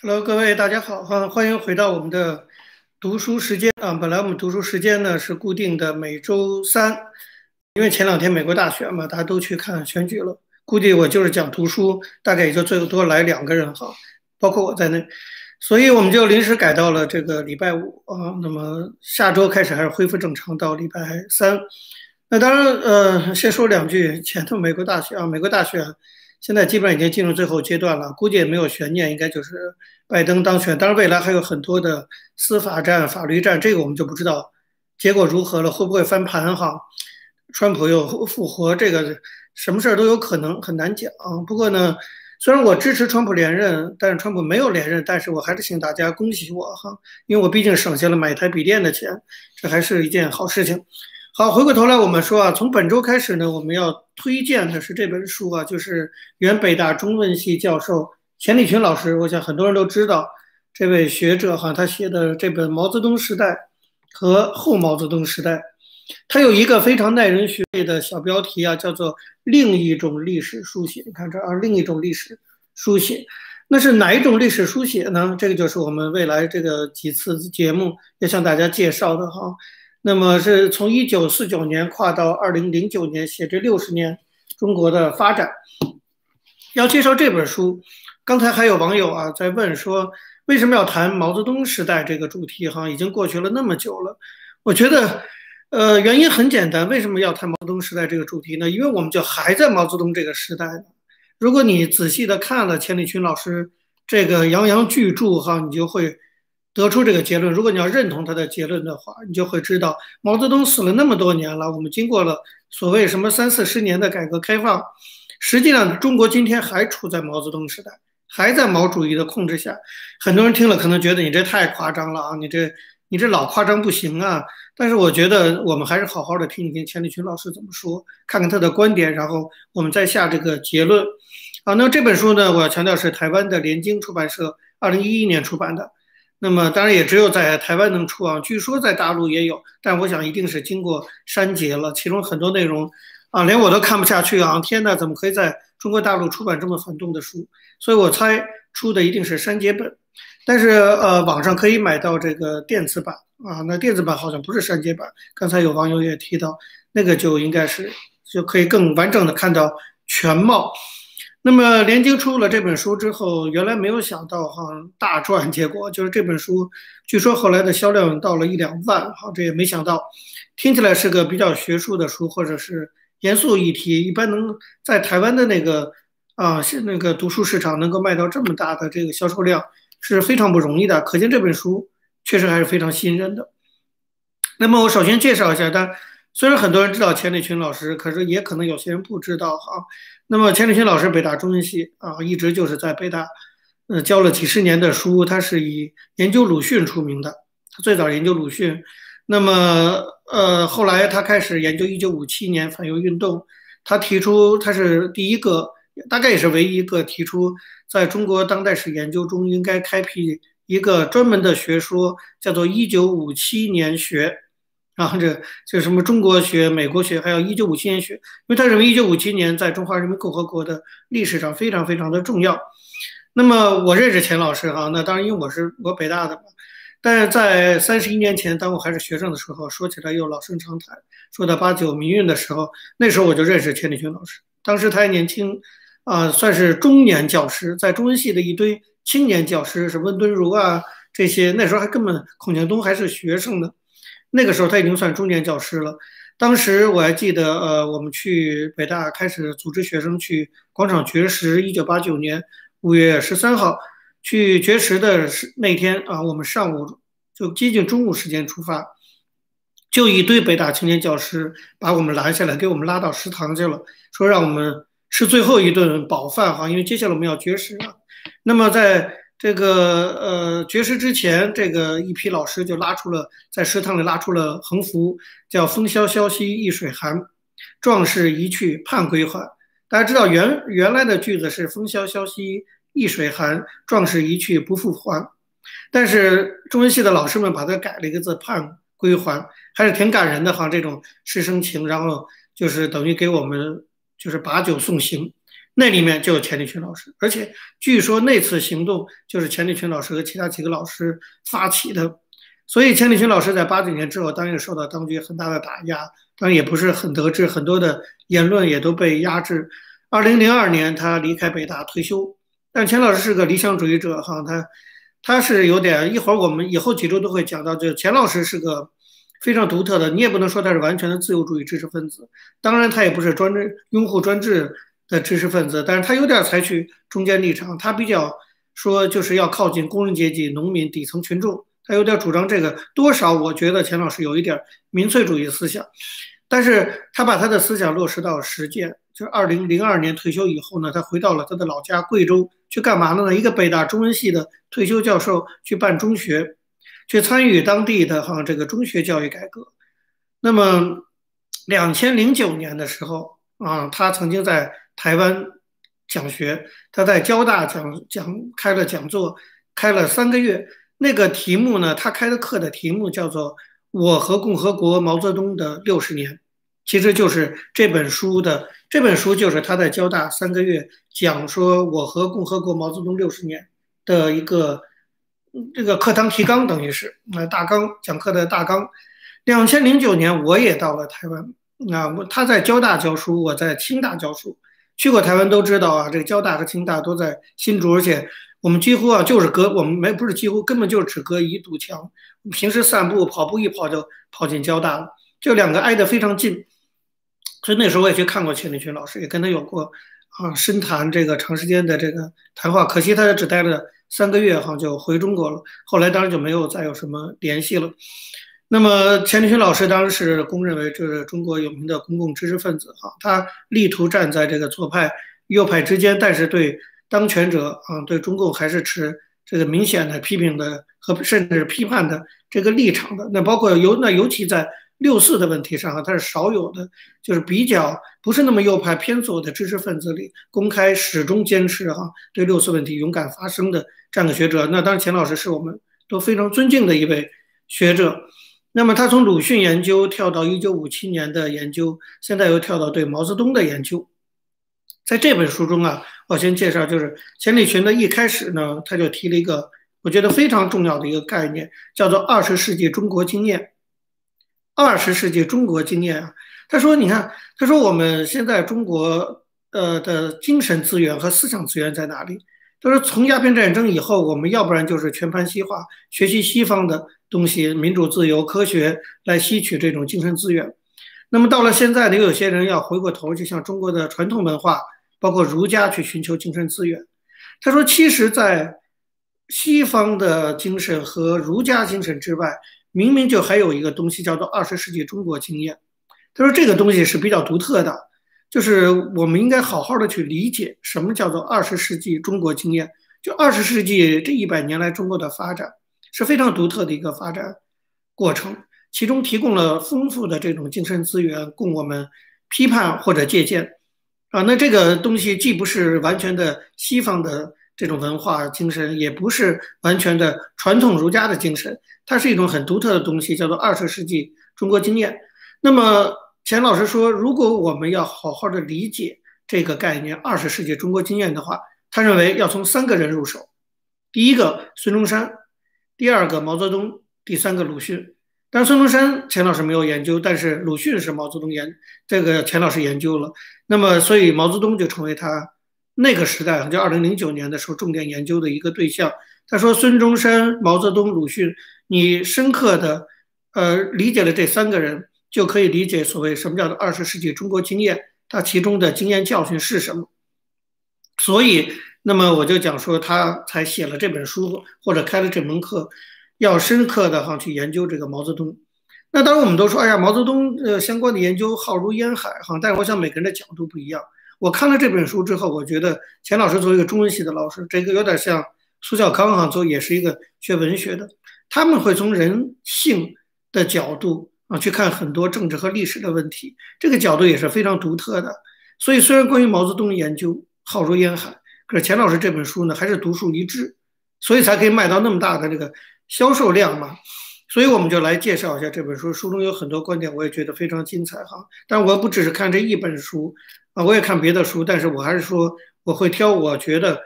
Hello，各位大家好，哈，欢迎回到我们的读书时间啊。本来我们读书时间呢是固定的每周三，因为前两天美国大选嘛，大家都去看选举了，估计我就是讲读书，大概也就最多来两个人哈，包括我在内，所以我们就临时改到了这个礼拜五啊。那么下周开始还是恢复正常到礼拜三。那当然，呃，先说两句前头美国大选啊，美国大选。现在基本上已经进入最后阶段了，估计也没有悬念，应该就是拜登当选。当然，未来还有很多的司法战、法律战，这个我们就不知道结果如何了，会不会翻盘哈？川普又复活，这个什么事儿都有可能，很难讲。不过呢，虽然我支持川普连任，但是川普没有连任，但是我还是请大家恭喜我哈，因为我毕竟省下了买台笔电的钱，这还是一件好事情。好，回过头来我们说啊，从本周开始呢，我们要推荐的是这本书啊，就是原北大中文系教授钱理群老师。我想很多人都知道这位学者哈，他写的这本《毛泽东时代》和《后毛泽东时代》，他有一个非常耐人寻味的小标题啊，叫做“另一种历史书写”。你看这啊，另一种历史书写，那是哪一种历史书写呢？这个就是我们未来这个几次节目要向大家介绍的哈。那么是从一九四九年跨到二零零九年，写这六十年中国的发展。要介绍这本书，刚才还有网友啊在问说，为什么要谈毛泽东时代这个主题？哈，已经过去了那么久了。我觉得，呃，原因很简单，为什么要谈毛泽东时代这个主题呢？因为我们就还在毛泽东这个时代呢。如果你仔细的看了钱理群老师这个洋洋巨著，哈，你就会。得出这个结论，如果你要认同他的结论的话，你就会知道毛泽东死了那么多年了，我们经过了所谓什么三四十年的改革开放，实际上中国今天还处在毛泽东时代，还在毛主义的控制下。很多人听了可能觉得你这太夸张了啊，你这你这老夸张不行啊。但是我觉得我们还是好好的听一听钱理群老师怎么说，看看他的观点，然后我们再下这个结论。好，那么这本书呢，我要强调是台湾的联经出版社二零一一年出版的。那么当然也只有在台湾能出啊，据说在大陆也有，但我想一定是经过删节了，其中很多内容啊，连我都看不下去啊！天哪，怎么可以在中国大陆出版这么反动的书？所以我猜出的一定是删节本，但是呃，网上可以买到这个电子版啊，那电子版好像不是删节版。刚才有网友也提到，那个就应该是就可以更完整的看到全貌。那么联经出了这本书之后，原来没有想到哈大赚，结果就是这本书据说后来的销量到了一两万，哈这也没想到，听起来是个比较学术的书或者是严肃议题，一般能在台湾的那个啊是那个读书市场能够卖到这么大的这个销售量是非常不容易的，可见这本书确实还是非常吸引人的。那么我首先介绍一下，但虽然很多人知道钱理群老师，可是也可能有些人不知道哈。那么钱理群老师，北大中文系啊，一直就是在北大，呃，教了几十年的书。他是以研究鲁迅出名的，他最早研究鲁迅。那么，呃，后来他开始研究1957年反右运动。他提出，他是第一个，大概也是唯一一个提出，在中国当代史研究中应该开辟一个专门的学说，叫做1957年学。然后这就什么中国学、美国学，还有一九五七年学，因为他认为一九五七年在中华人民共和国的历史上非常非常的重要。那么我认识钱老师哈，那当然因为我是我北大的嘛。但是在三十一年前，当我还是学生的时候，说起来又老生常谈。说到八九民运的时候，那时候我就认识钱理群老师。当时他还年轻，啊，算是中年教师，在中文系的一堆青年教师，是温敦儒啊这些，那时候还根本孔庆东还是学生呢。那个时候他已经算中年教师了。当时我还记得，呃，我们去北大开始组织学生去广场绝食。一九八九年五月十三号去绝食的是那天啊，我们上午就接近中午时间出发，就一堆北大青年教师把我们拦下来，给我们拉到食堂去了，说让我们吃最后一顿饱饭哈，因为接下来我们要绝食了。那么在这个呃，绝食之前，这个一批老师就拉出了在食堂里拉出了横幅，叫“风萧萧兮易水寒，壮士一去盼归还”。大家知道原原来的句子是“风萧萧兮易水寒，壮士一去不复还”，但是中文系的老师们把它改了一个字“盼归还”，还是挺感人的哈，这种师生情。然后就是等于给我们就是把酒送行。那里面就有钱理群老师，而且据说那次行动就是钱理群老师和其他几个老师发起的，所以钱理群老师在八九年之后，当然受到当局很大的打压，当然也不是很得志，很多的言论也都被压制。二零零二年，他离开北大退休，但钱老师是个理想主义者，哈，他他是有点，一会儿我们以后几周都会讲到，就钱老师是个非常独特的，你也不能说他是完全的自由主义知识分子，当然他也不是专制拥护专制。的知识分子，但是他有点采取中间立场，他比较说就是要靠近工人阶级、农民底层群众，他有点主张这个。多少我觉得钱老师有一点民粹主义思想，但是他把他的思想落实到实践。就二零零二年退休以后呢，他回到了他的老家贵州，去干嘛了呢？一个北大中文系的退休教授去办中学，去参与当地的哈这个中学教育改革。那么两千零九年的时候啊，他曾经在台湾讲学，他在交大讲讲开了讲座，开了三个月。那个题目呢，他开的课的题目叫做《我和共和国毛泽东的六十年》，其实就是这本书的这本书就是他在交大三个月讲说我和共和国毛泽东六十年的一个这个课堂提纲，等于是那大纲讲课的大纲。两千零九年我也到了台湾，那我，他在交大教书，我在清大教书。去过台湾都知道啊，这个交大和清大都在新竹，而且我们几乎啊就是隔我们没不是几乎根本就只隔一堵墙。平时散步跑步一跑就跑进交大了，就两个挨得非常近。所以那时候我也去看过钱理群老师，也跟他有过啊深谈这个长时间的这个谈话。可惜他只待了三个月，哈就回中国了。后来当然就没有再有什么联系了。那么钱理群老师当时是公认为这是中国有名的公共知识分子哈，他力图站在这个左派右派之间，但是对当权者啊，对中共还是持这个明显的批评的和甚至批判的这个立场的。那包括尤那尤其在六四的问题上哈，他是少有的，就是比较不是那么右派偏左的知识分子里，公开始终坚持哈对六四问题勇敢发声的这样的学者。那当然钱老师是我们都非常尊敬的一位学者。那么他从鲁迅研究跳到一九五七年的研究，现在又跳到对毛泽东的研究。在这本书中啊，我先介绍，就是钱理群的一开始呢，他就提了一个我觉得非常重要的一个概念，叫做二十世纪中国经验。二十世纪中国经验啊，他说，你看，他说我们现在中国呃的精神资源和思想资源在哪里？他说从鸦片战争以后，我们要不然就是全盘西化，学习西方的。东西，民主、自由、科学来吸取这种精神资源。那么到了现在呢，又有些人要回过头去向中国的传统文化，包括儒家去寻求精神资源。他说，其实，在西方的精神和儒家精神之外，明明就还有一个东西叫做二十世纪中国经验。他说，这个东西是比较独特的，就是我们应该好好的去理解什么叫做二十世纪中国经验。就二十世纪这一百年来中国的发展。是非常独特的一个发展过程，其中提供了丰富的这种精神资源供我们批判或者借鉴啊。那这个东西既不是完全的西方的这种文化精神，也不是完全的传统儒家的精神，它是一种很独特的东西，叫做二十世纪中国经验。那么钱老师说，如果我们要好好的理解这个概念“二十世纪中国经验”的话，他认为要从三个人入手，第一个孙中山。第二个毛泽东，第三个鲁迅。但孙中山钱老师没有研究，但是鲁迅是毛泽东研这个钱老师研究了。那么，所以毛泽东就成为他那个时代，就二零零九年的时候重点研究的一个对象。他说：“孙中山、毛泽东、鲁迅，你深刻的呃理解了这三个人，就可以理解所谓什么叫做二十世纪中国经验，它其中的经验教训是什么。”所以。那么我就讲说，他才写了这本书，或者开了这门课，要深刻的哈去研究这个毛泽东。那当然，我们都说，哎呀，毛泽东呃相关的研究浩如烟海哈。但是我想每个人的角度不一样。我看了这本书之后，我觉得钱老师作为一个中文系的老师，这个有点像苏小康哈，做也是一个学文学的，他们会从人性的角度啊去看很多政治和历史的问题，这个角度也是非常独特的。所以，虽然关于毛泽东研究浩如烟海。可是钱老师这本书呢，还是独树一帜，所以才可以卖到那么大的这个销售量嘛。所以我们就来介绍一下这本书，书中有很多观点，我也觉得非常精彩哈。但我不只是看这一本书啊，我也看别的书，但是我还是说我会挑我觉得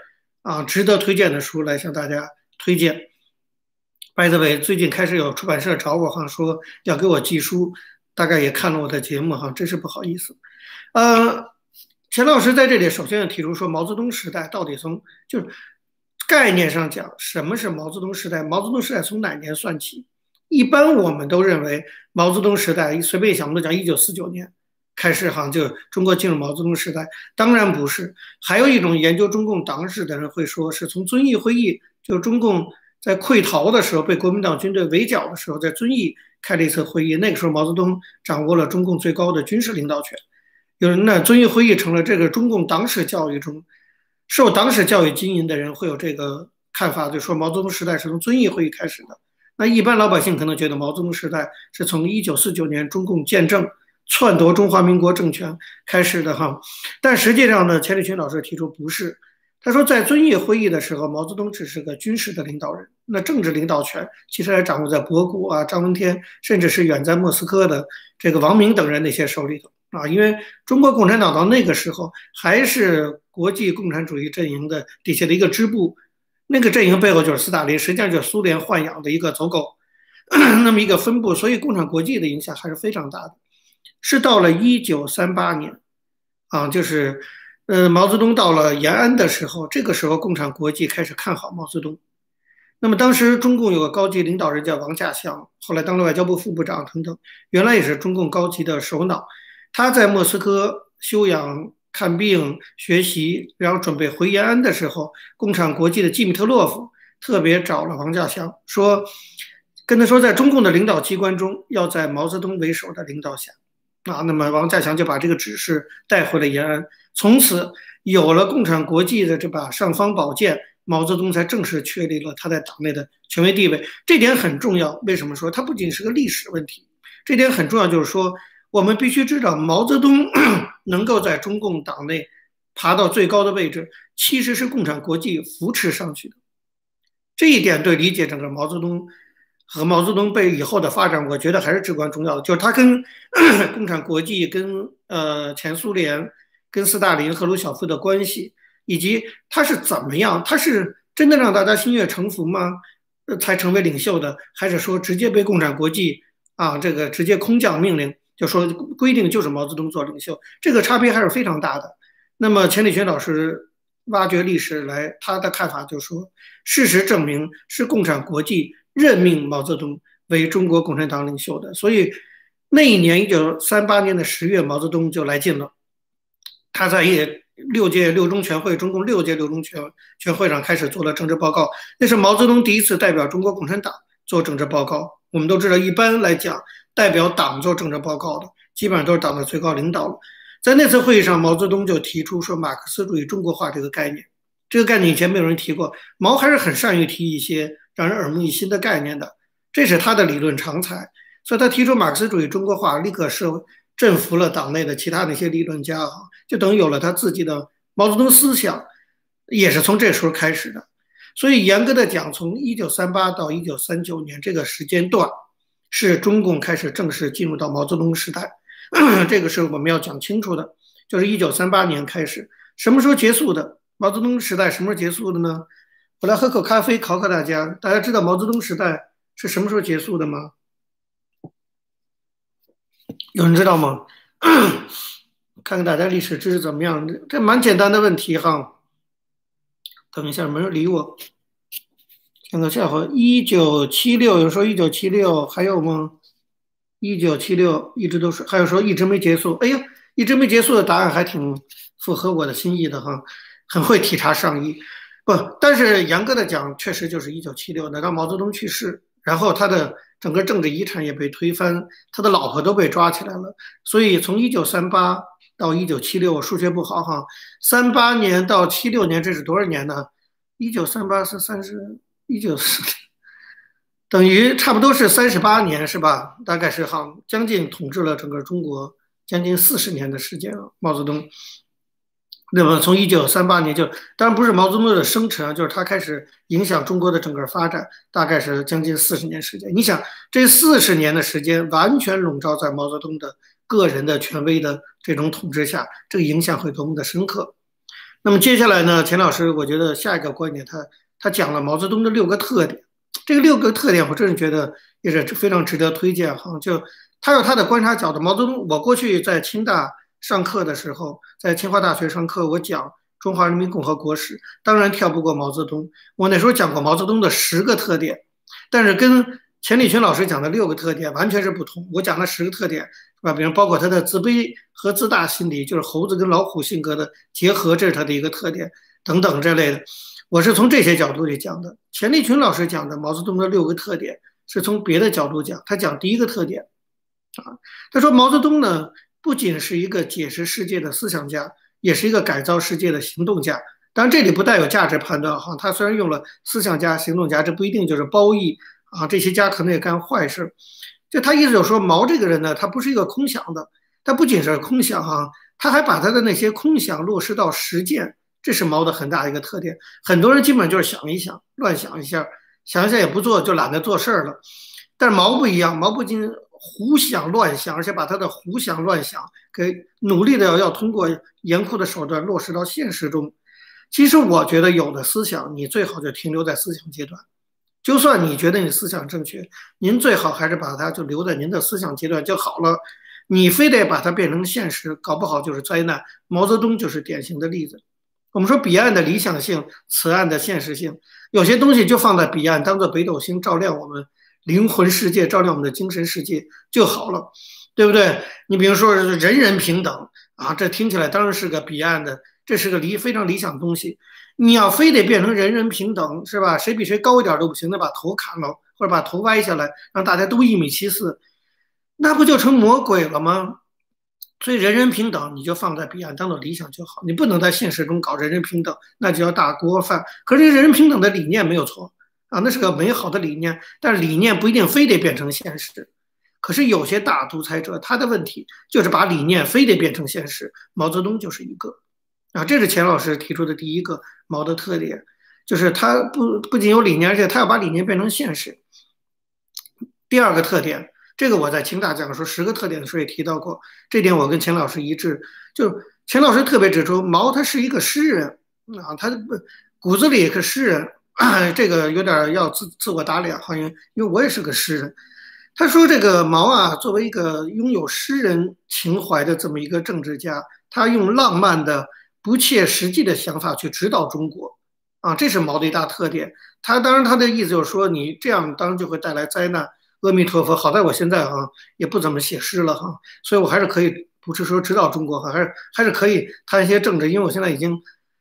啊值得推荐的书来向大家推荐。By the way，最近开始有出版社找我，哈，说要给我寄书，大概也看了我的节目，哈，真是不好意思。呃，钱老师在这里首先要提出说，毛泽东时代到底从就是概念上讲，什么是毛泽东时代？毛泽东时代从哪年算起？一般我们都认为毛泽东时代，随便想，我们都讲一九四九年开始，哈，就中国进入毛泽东时代。当然不是，还有一种研究中共党史的人会说，是从遵义会议，就中共。在溃逃的时候，被国民党军队围剿的时候，在遵义开了一次会议。那个时候，毛泽东掌握了中共最高的军事领导权。有人呢，遵义会议成了这个中共党史教育中受党史教育经营的人会有这个看法，就说毛泽东时代是从遵义会议开始的。那一般老百姓可能觉得毛泽东时代是从一九四九年中共建政篡夺中华民国政权开始的哈。但实际上呢，钱理群老师提出不是。他说，在遵义会议的时候，毛泽东只是个军事的领导人，那政治领导权其实还掌握在博古啊、张闻天，甚至是远在莫斯科的这个王明等人那些手里头啊。因为中国共产党到那个时候还是国际共产主义阵营的底下的一个支部，那个阵营背后就是斯大林，实际上就是苏联豢养的一个走狗，那么一个分部，所以共产国际的影响还是非常大的。是到了一九三八年，啊，就是。呃，毛泽东到了延安的时候，这个时候共产国际开始看好毛泽东。那么当时中共有个高级领导人叫王稼祥，后来当了外交部副部长等等，原来也是中共高级的首脑。他在莫斯科休养、看病、学习，然后准备回延安的时候，共产国际的季米特洛夫特别找了王稼祥，说跟他说，在中共的领导机关中，要在毛泽东为首的领导下。啊，那么王稼祥就把这个指示带回了延安。从此有了共产国际的这把尚方宝剑，毛泽东才正式确立了他在党内的权威地位。这点很重要。为什么说它不仅是个历史问题？这点很重要，就是说我们必须知道，毛泽东 能够在中共党内爬到最高的位置，其实是共产国际扶持上去的。这一点对理解整个毛泽东和毛泽东被以后的发展，我觉得还是至关重要的。就是他跟 共产国际、跟呃前苏联。跟斯大林、赫鲁晓夫的关系，以及他是怎么样？他是真的让大家心悦诚服吗？才成为领袖的，还是说直接被共产国际啊这个直接空降命令，就说规定就是毛泽东做领袖？这个差别还是非常大的。那么钱理群老师挖掘历史来，他的看法就是说，事实证明是共产国际任命毛泽东为中国共产党领袖的。所以那一年一九三八年的十月，毛泽东就来劲了。他在一六届六中全会，中共六届六中全全会上开始做了政治报告，那是毛泽东第一次代表中国共产党做政治报告。我们都知道，一般来讲，代表党做政治报告的，基本上都是党的最高领导了。在那次会议上，毛泽东就提出说，马克思主义中国化这个概念，这个概念以前没有人提过，毛还是很善于提一些让人耳目一新的概念的，这是他的理论长才。所以他提出马克思主义中国化，立刻是。征服了党内的其他那些理论家啊，就等于有了他自己的毛泽东思想，也是从这时候开始的。所以严格的讲，从一九三八到一九三九年这个时间段，是中共开始正式进入到毛泽东时代。这个是我们要讲清楚的，就是一九三八年开始，什么时候结束的？毛泽东时代什么时候结束的呢？我来喝口咖啡考考大家，大家知道毛泽东时代是什么时候结束的吗？有人知道吗？看看大家历史知识怎么样？这蛮简单的问题哈。等一下，没人理我。讲个笑话：一九七六，有人说一九七六还有吗？一九七六一直都是，还有说一直没结束。哎呀，一直没结束的答案还挺符合我的心意的哈，很会体察上意。不，但是严格的讲，确实就是一九七六，等到毛泽东去世，然后他的。整个政治遗产也被推翻，他的老婆都被抓起来了。所以从一九三八到一九七六，数学不好哈，三八年到七六年，这是多少年呢？一九三八是三十一九四，等于差不多是三十八年是吧？大概是哈，将近统治了整个中国将近四十年的时间了，毛泽东。那么从一九三八年就，当然不是毛泽东的生辰啊，就是他开始影响中国的整个发展，大概是将近四十年时间。你想，这四十年的时间完全笼罩在毛泽东的个人的权威的这种统治下，这个影响会多么的深刻？那么接下来呢，钱老师，我觉得下一个观点，他他讲了毛泽东的六个特点。这个六个特点，我真是觉得也是非常值得推荐哈。就他有他的观察角度。毛泽东，我过去在清大上课的时候，在清华大学上课，我讲中华人民共和国史，当然跳不过毛泽东。我那时候讲过毛泽东的十个特点，但是跟钱理群老师讲的六个特点完全是不同。我讲了十个特点。啊，比如包括他的自卑和自大心理，就是猴子跟老虎性格的结合，这是他的一个特点，等等这类的。我是从这些角度去讲的。钱理群老师讲的毛泽东的六个特点，是从别的角度讲。他讲第一个特点，啊，他说毛泽东呢，不仅是一个解释世界的思想家，也是一个改造世界的行动家。当然，这里不带有价值判断哈。他虽然用了思想家、行动家，这不一定就是褒义啊。这些家可能也干坏事。就他意思就是说，毛这个人呢，他不是一个空想的，他不仅是空想哈，他还把他的那些空想落实到实践，这是毛的很大的一个特点。很多人基本上就是想一想，乱想一下，想一下也不做，就懒得做事儿了。但是毛不一样，毛不仅胡想乱想，而且把他的胡想乱想给努力的要要通过严酷的手段落实到现实中。其实我觉得，有的思想你最好就停留在思想阶段。就算你觉得你思想正确，您最好还是把它就留在您的思想阶段就好了。你非得把它变成现实，搞不好就是灾难。毛泽东就是典型的例子。我们说彼岸的理想性，此岸的现实性，有些东西就放在彼岸，当做北斗星照亮我们灵魂世界，照亮我们的精神世界就好了，对不对？你比如说人人平等啊，这听起来当然是个彼岸的，这是个理非常理想的东西。你要非得变成人人平等，是吧？谁比谁高一点都不行，得把头砍了或者把头歪下来，让大家都一米七四，那不就成魔鬼了吗？所以人人平等，你就放在彼岸当做理想就好，你不能在现实中搞人人平等，那就要大锅饭。可是人人平等的理念没有错啊，那是个美好的理念，但是理念不一定非得变成现实。可是有些大独裁者，他的问题就是把理念非得变成现实，毛泽东就是一个。啊，这是钱老师提出的第一个毛的特点，就是他不不仅有理念，而且他要把理念变成现实。第二个特点，这个我在清大讲说十个特点的时候也提到过，这点我跟钱老师一致。就钱老师特别指出，毛他是一个诗人啊，他骨子里也是诗人，这个有点要自自我打脸，好像因为我也是个诗人。他说这个毛啊，作为一个拥有诗人情怀的这么一个政治家，他用浪漫的。不切实际的想法去指导中国，啊，这是毛的一大特点。他当然他的意思就是说，你这样当然就会带来灾难。阿弥陀佛，好在我现在哈也不怎么写诗了哈，所以我还是可以不是说指导中国哈，还是还是可以谈一些政治，因为我现在已经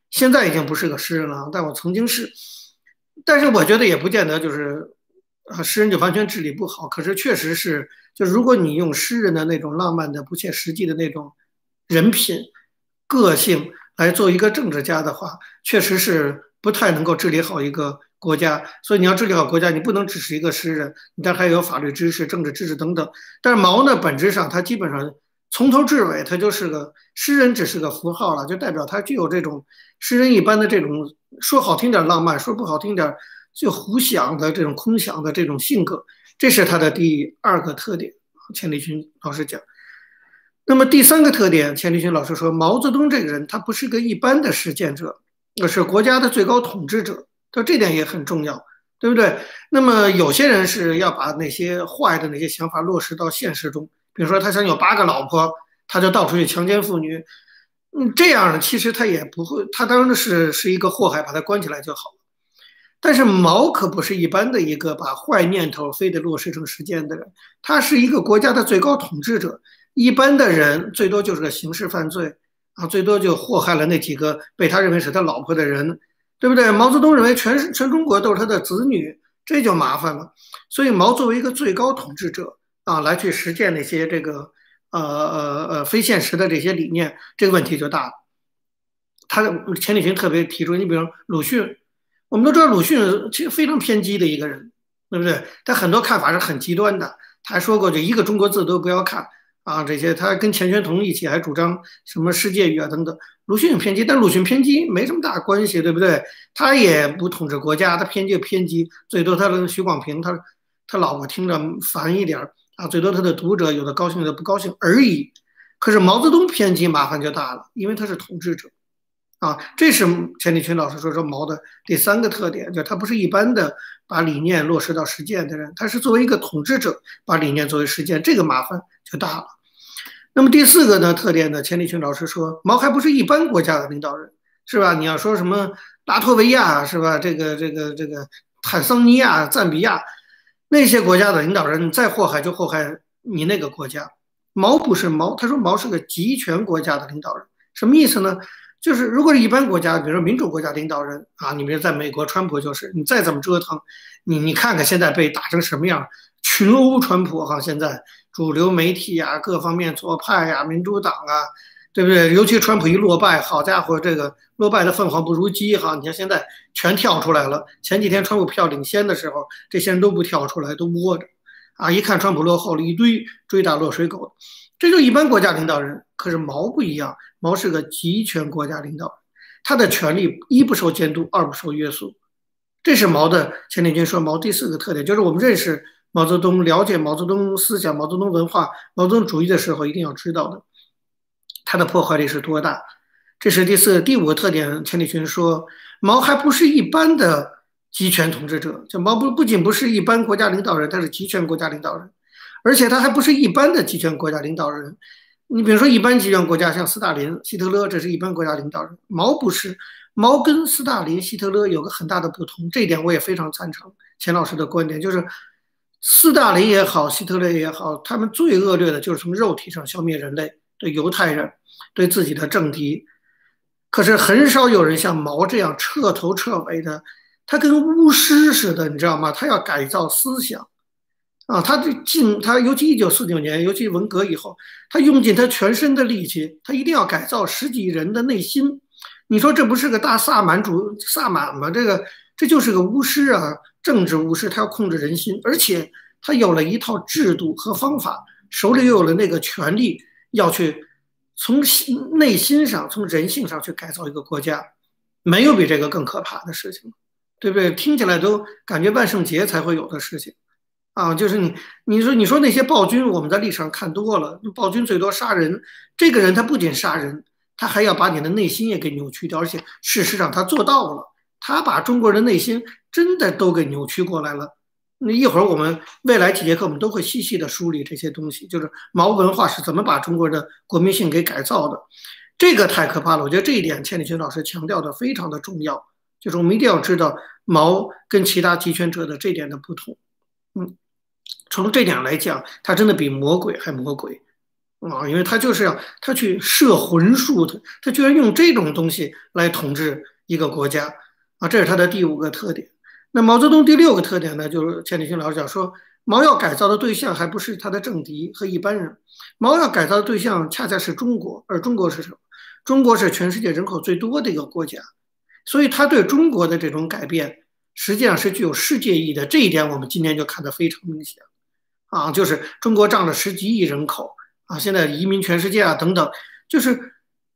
现在已经不是个诗人了，但我曾经是。但是我觉得也不见得就是啊，诗人就完全治理不好。可是确实是，就如果你用诗人的那种浪漫的、不切实际的那种人品、个性。来做一个政治家的话，确实是不太能够治理好一个国家。所以你要治理好国家，你不能只是一个诗人，你还有法律知识、政治知识等等。但是毛呢，本质上他基本上从头至尾他就是个诗人，只是个符号了，就代表他具有这种诗人一般的这种说好听点浪漫，说不好听点就胡想的这种空想的这种性格。这是他的第二个特点。钱理群老师讲。那么第三个特点，钱理群老师说，毛泽东这个人他不是个一般的实践者，而是国家的最高统治者。他这点也很重要，对不对？那么有些人是要把那些坏的那些想法落实到现实中，比如说他想有八个老婆，他就到处去强奸妇女，嗯，这样呢，其实他也不会，他当然是是一个祸害，把他关起来就好了。但是毛可不是一般的一个把坏念头非得落实成实践的人，他是一个国家的最高统治者。一般的人最多就是个刑事犯罪啊，最多就祸害了那几个被他认为是他老婆的人，对不对？毛泽东认为全全中国都是他的子女，这就麻烦了。所以毛作为一个最高统治者啊，来去实践那些这个呃呃呃非现实的这些理念，这个问题就大了。他的钱理群特别提出，你比如鲁迅，我们都知道鲁迅其实非常偏激的一个人，对不对？他很多看法是很极端的，他还说过就一个中国字都不要看。啊，这些他跟钱玄同一起还主张什么世界语啊等等。鲁迅有偏激，但鲁迅偏激没什么大关系，对不对？他也不统治国家，他偏激偏激，最多他的徐广平，他他老婆听着烦一点啊，最多他的读者有的高兴有的不高兴而已。可是毛泽东偏激麻烦就大了，因为他是统治者啊，这是钱理群老师说说毛的第三个特点，就他不是一般的把理念落实到实践的人，他是作为一个统治者把理念作为实践，这个麻烦就大了。那么第四个呢特点呢，钱理群老师说毛还不是一般国家的领导人，是吧？你要说什么拉脱维亚是吧？这个这个这个坦桑尼亚、赞比亚那些国家的领导人再祸害就祸害你那个国家。毛不是毛，他说毛是个集权国家的领导人，什么意思呢？就是如果是一般国家，比如说民主国家领导人啊，你比如在美国，川普就是你再怎么折腾，你你看看现在被打成什么样，群殴川普哈，现在主流媒体啊，各方面左派呀，民主党啊，对不对？尤其川普一落败，好家伙，这个落败的凤凰不如鸡哈，你看现在全跳出来了。前几天川普票领先的时候，这些人都不跳出来，都窝着，啊，一看川普落后了，一堆追打落水狗。这就一般国家领导人，可是毛不一样，毛是个集权国家领导人，他的权力一不受监督，二不受约束，这是毛的。钱理军说毛第四个特点，就是我们认识毛泽东、了解毛泽东思想、毛泽东文化、毛泽东主义的时候，一定要知道的，他的破坏力是多大。这是第四、第五个特点。钱理群说毛还不是一般的集权统治者，就毛不不仅不是一般国家领导人，他是集权国家领导人。而且他还不是一般的集权国家领导人，你比如说一般集权国家像斯大林、希特勒，这是一般国家领导人。毛不是，毛跟斯大林、希特勒有个很大的不同，这一点我也非常赞成钱老师的观点，就是斯大林也好，希特勒也好，他们最恶劣的就是从肉体上消灭人类，对犹太人，对自己的政敌。可是很少有人像毛这样彻头彻尾的，他跟巫师似的，你知道吗？他要改造思想。啊，他这尽他，尤其一九四九年，尤其文革以后，他用尽他全身的力气，他一定要改造十几人的内心。你说这不是个大萨满主萨满吗？这个这就是个巫师啊，政治武士，他要控制人心，而且他有了一套制度和方法，手里又有了那个权力，要去从心内心上、从人性上去改造一个国家，没有比这个更可怕的事情，对不对？听起来都感觉万圣节才会有的事情。啊，就是你，你说，你说那些暴君，我们在历史上看多了，暴君最多杀人。这个人他不仅杀人，他还要把你的内心也给扭曲掉，而且事实上他做到了，他把中国人的内心真的都给扭曲过来了。那一会儿我们未来几节课我们都会细细的梳理这些东西，就是毛文化是怎么把中国的国民性给改造的，这个太可怕了。我觉得这一点，千里群老师强调的非常的重要，就是我们一定要知道毛跟其他集权者的这点的不同。嗯。从这点来讲，他真的比魔鬼还魔鬼啊！因为他就是要他去摄魂术的，他居然用这种东西来统治一个国家啊！这是他的第五个特点。那毛泽东第六个特点呢？就是钱理群老师讲说，毛要改造的对象还不是他的政敌和一般人，毛要改造的对象恰恰是中国，而中国是什么？中国是全世界人口最多的一个国家，所以他对中国的这种改变实际上是具有世界意义的。这一点我们今天就看得非常明显。啊，就是中国占了十几亿人口啊，现在移民全世界啊，等等，就是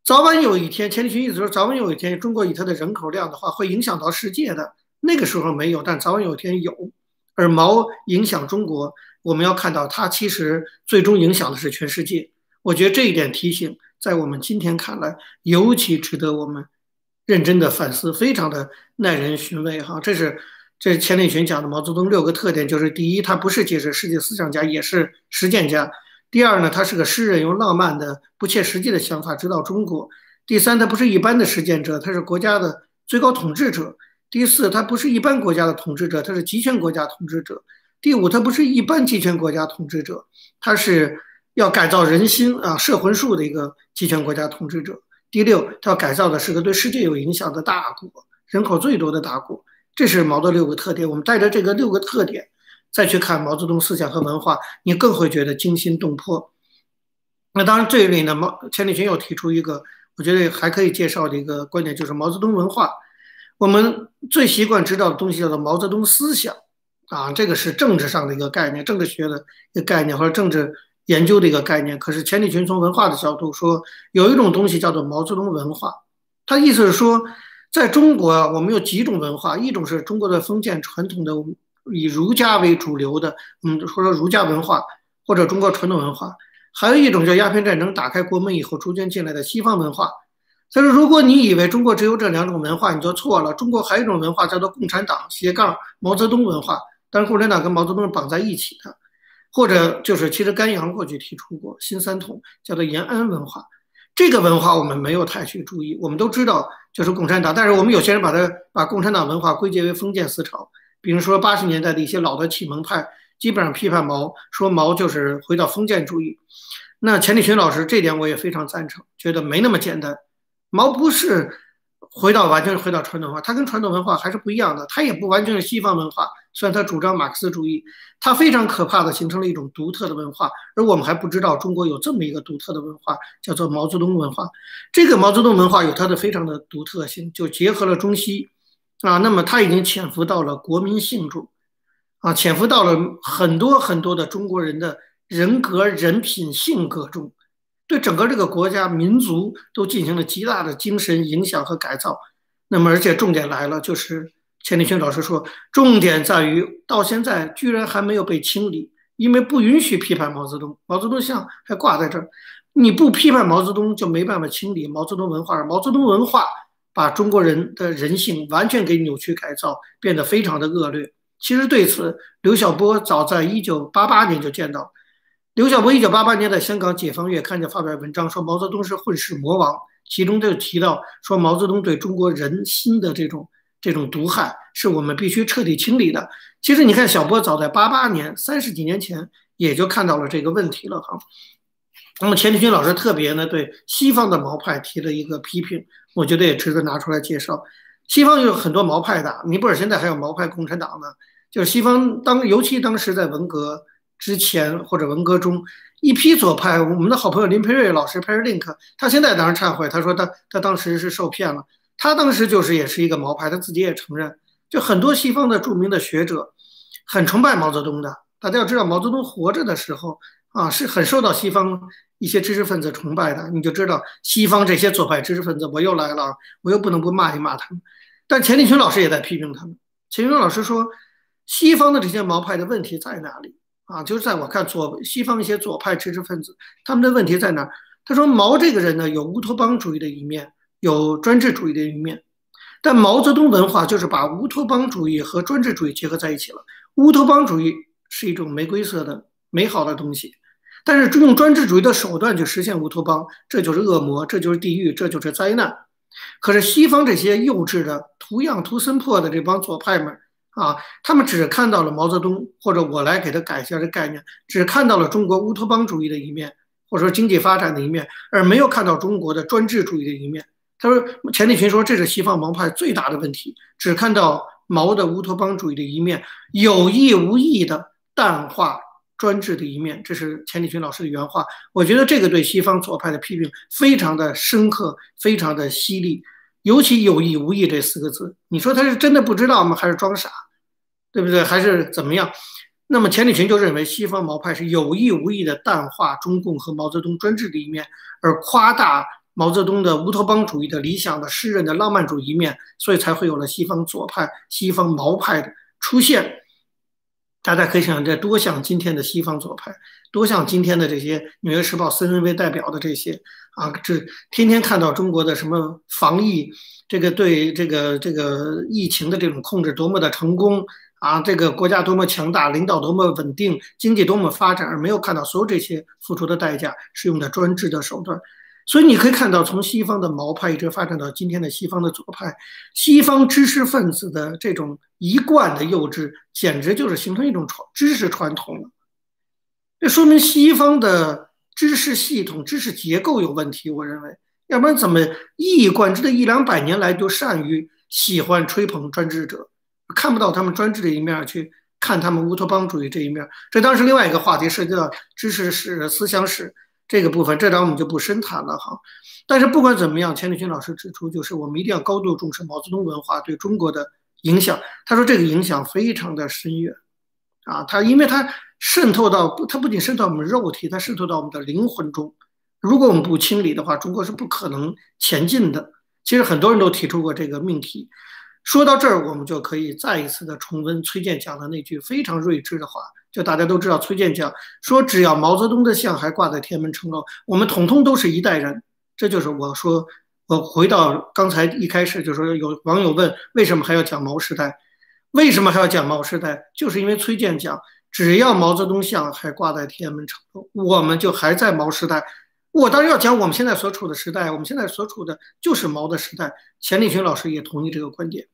早晚有一天，钱理群意思说，早晚有一天，中国以它的人口量的话，会影响到世界的。那个时候没有，但早晚有一天有。而毛影响中国，我们要看到它其实最终影响的是全世界。我觉得这一点提醒，在我们今天看来，尤其值得我们认真的反思，非常的耐人寻味哈。这是。这钱理群讲的毛泽东六个特点，就是第一，他不是解释世界思想家，也是实践家；第二呢，他是个诗人，用浪漫的、不切实际的想法指导中国；第三，他不是一般的实践者，他是国家的最高统治者；第四，他不是一般国家的统治者，他是集权国家统治者；第五，他不是一般集权国家统治者，他是要改造人心啊、摄魂术的一个集权国家统治者；第六，他要改造的是个对世界有影响的大国，人口最多的大国。这是毛的六个特点，我们带着这个六个特点再去看毛泽东思想和文化，你更会觉得惊心动魄。那当然，这里呢，毛钱理群又提出一个我觉得还可以介绍的一个观点，就是毛泽东文化。我们最习惯知道的东西叫做毛泽东思想啊，这个是政治上的一个概念，政治学的一个概念或者政治研究的一个概念。可是钱理群从文化的角度说，有一种东西叫做毛泽东文化，他意思是说。在中国啊，我们有几种文化，一种是中国的封建传统的以儒家为主流的，嗯，或者说儒家文化或者中国传统文化，还有一种叫鸦片战争打开国门以后逐渐进来的西方文化。所以说，如果你以为中国只有这两种文化，你就错了。中国还有一种文化叫做共产党斜杠毛泽东文化，但是共产党跟毛泽东是绑在一起的，或者就是其实甘阳过去提出过新三统，叫做延安文化。这个文化我们没有太去注意，我们都知道就是共产党，但是我们有些人把它把共产党文化归结为封建思潮，比如说八十年代的一些老的启蒙派，基本上批判毛，说毛就是回到封建主义。那钱理群老师这点我也非常赞成，觉得没那么简单。毛不是回到完全回到传统文化，他跟传统文化还是不一样的。他也不完全是西方文化，虽然他主张马克思主义，他非常可怕的形成了一种独特的文化，而我们还不知道中国有这么一个独特的文化，叫做毛泽东文化。这个毛泽东文化有它的非常的独特性，就结合了中西啊。那么他已经潜伏到了国民性中啊，潜伏到了很多很多的中国人的。人格、人品、性格中，对整个这个国家、民族都进行了极大的精神影响和改造。那么，而且重点来了，就是钱理群老师说，重点在于到现在居然还没有被清理，因为不允许批判毛泽东，毛泽东像还挂在这儿。你不批判毛泽东，就没办法清理毛泽东文化。毛泽东文化把中国人的人性完全给扭曲改造，变得非常的恶劣。其实对此，刘晓波早在一九八八年就见到。刘晓波一九八八年在香港《解放月刊》就发表文章，说毛泽东是混世魔王，其中就提到说毛泽东对中国人心的这种这种毒害，是我们必须彻底清理的。其实你看，小波早在八八年三十几年前也就看到了这个问题了哈。那么钱理群老师特别呢对西方的毛派提了一个批评，我觉得也值得拿出来介绍。西方有很多毛派的，尼泊尔现在还有毛派共产党呢，就是西方当尤其当时在文革。之前或者文革中，一批左派，我们的好朋友林培瑞老师，Per Link，他现在当然忏悔，他说他他当时是受骗了，他当时就是也是一个毛派，他自己也承认，就很多西方的著名的学者很崇拜毛泽东的，大家要知道毛泽东活着的时候啊是很受到西方一些知识分子崇拜的，你就知道西方这些左派知识分子，我又来了，我又不能不骂一骂他们，但钱理群老师也在批评他们，钱理群老师说西方的这些毛派的问题在哪里？啊，就是在我看左西方一些左派知识分子，他们的问题在哪？他说毛这个人呢，有乌托邦主义的一面，有专制主义的一面。但毛泽东文化就是把乌托邦主义和专制主义结合在一起了。乌托邦主义是一种玫瑰色的美好的东西，但是用专制主义的手段去实现乌托邦，这就是恶魔，这就是地狱，这就是灾难。可是西方这些幼稚的、图样图森破的这帮左派们。啊，他们只看到了毛泽东，或者我来给他改一下这概念，只看到了中国乌托邦主义的一面，或者说经济发展的一面，而没有看到中国的专制主义的一面。他说，钱理群说这是西方毛派最大的问题，只看到毛的乌托邦主义的一面，有意无意的淡化专制的一面。这是钱理群老师的原话。我觉得这个对西方左派的批评非常的深刻，非常的犀利，尤其有意无意这四个字，你说他是真的不知道吗？还是装傻？对不对？还是怎么样？那么钱理群就认为西方毛派是有意无意的淡化中共和毛泽东专制的一面，而夸大毛泽东的乌托邦主义的理想的诗人的浪漫主义一面，所以才会有了西方左派、西方毛派的出现。大家可以想，这多像今天的西方左派，多像今天的这些《纽约时报》森恩为代表的这些啊，这天天看到中国的什么防疫，这个对这个这个疫情的这种控制多么的成功。啊，这个国家多么强大，领导多么稳定，经济多么发展，而没有看到所有这些付出的代价是用的专制的手段。所以你可以看到，从西方的毛派一直发展到今天的西方的左派，西方知识分子的这种一贯的幼稚，简直就是形成一种传知识传统了。这说明西方的知识系统、知识结构有问题。我认为，要不然怎么一以贯之的一两百年来就善于喜欢吹捧专制者？看不到他们专制的一面，去看他们乌托邦主义这一面，这当时另外一个话题涉及到知识史、思想史这个部分，这章我们就不深谈了哈。但是不管怎么样，钱理群老师指出，就是我们一定要高度重视毛泽东文化对中国的影响。他说这个影响非常的深远啊，他因为他渗透到不，他不仅渗透到我们肉体，他渗透到我们的灵魂中。如果我们不清理的话，中国是不可能前进的。其实很多人都提出过这个命题。说到这儿，我们就可以再一次的重温崔健讲的那句非常睿智的话。就大家都知道，崔健讲说，只要毛泽东的像还挂在天安门城楼，我们统统都是一代人。这就是我说我回到刚才一开始就说，有网友问为什么还要讲毛时代？为什么还要讲毛时代？就是因为崔健讲，只要毛泽东像还挂在天安门城楼，我们就还在毛时代。我当然要讲我们现在所处的时代，我们现在所处的就是毛的时代。钱理群老师也同意这个观点，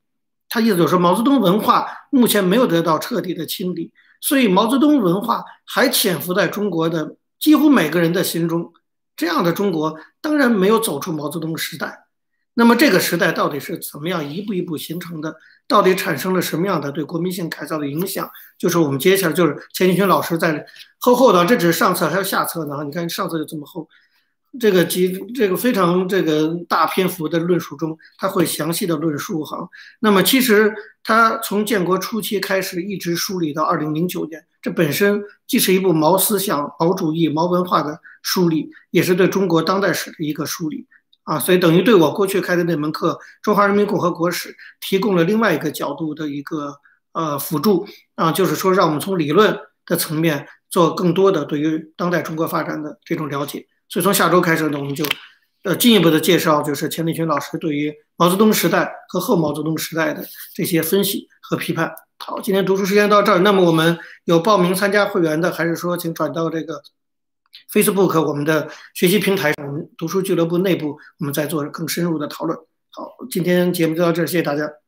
他意思就是说，毛泽东文化目前没有得到彻底的清理，所以毛泽东文化还潜伏在中国的几乎每个人的心中。这样的中国当然没有走出毛泽东时代。那么这个时代到底是怎么样一步一步形成的？到底产生了什么样的对国民性改造的影响？就是我们接下来就是钱学群老师在厚厚的，这只是上册，还有下册呢。你看上册就这么厚，这个几这个非常这个大篇幅的论述中，他会详细的论述哈。那么其实他从建国初期开始一直梳理到二零零九年，这本身既是一部毛思想、毛主义、毛文化的梳理，也是对中国当代史的一个梳理。啊，所以等于对我过去开的那门课《中华人民共和国史》提供了另外一个角度的一个呃辅助啊，就是说让我们从理论的层面做更多的对于当代中国发展的这种了解。所以从下周开始呢，我们就呃进一步的介绍，就是钱理群老师对于毛泽东时代和后毛泽东时代的这些分析和批判。好，今天读书时间到这儿，那么我们有报名参加会员的，还是说请转到这个？Facebook 我们的学习平台，我们读书俱乐部内部，我们再做更深入的讨论。好，今天节目就到这，谢谢大家。